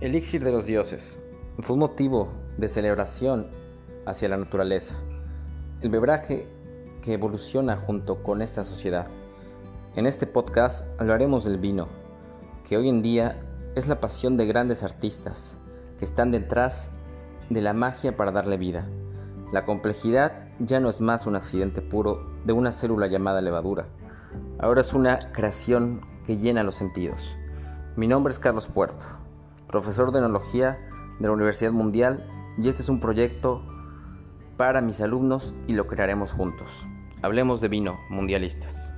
Elixir de los dioses. Fue un motivo de celebración hacia la naturaleza. El bebraje que evoluciona junto con esta sociedad. En este podcast hablaremos del vino, que hoy en día es la pasión de grandes artistas que están detrás de la magia para darle vida. La complejidad ya no es más un accidente puro de una célula llamada levadura. Ahora es una creación que llena los sentidos. Mi nombre es Carlos Puerto profesor de enología de la Universidad Mundial, y este es un proyecto para mis alumnos y lo crearemos juntos. Hablemos de vino, mundialistas.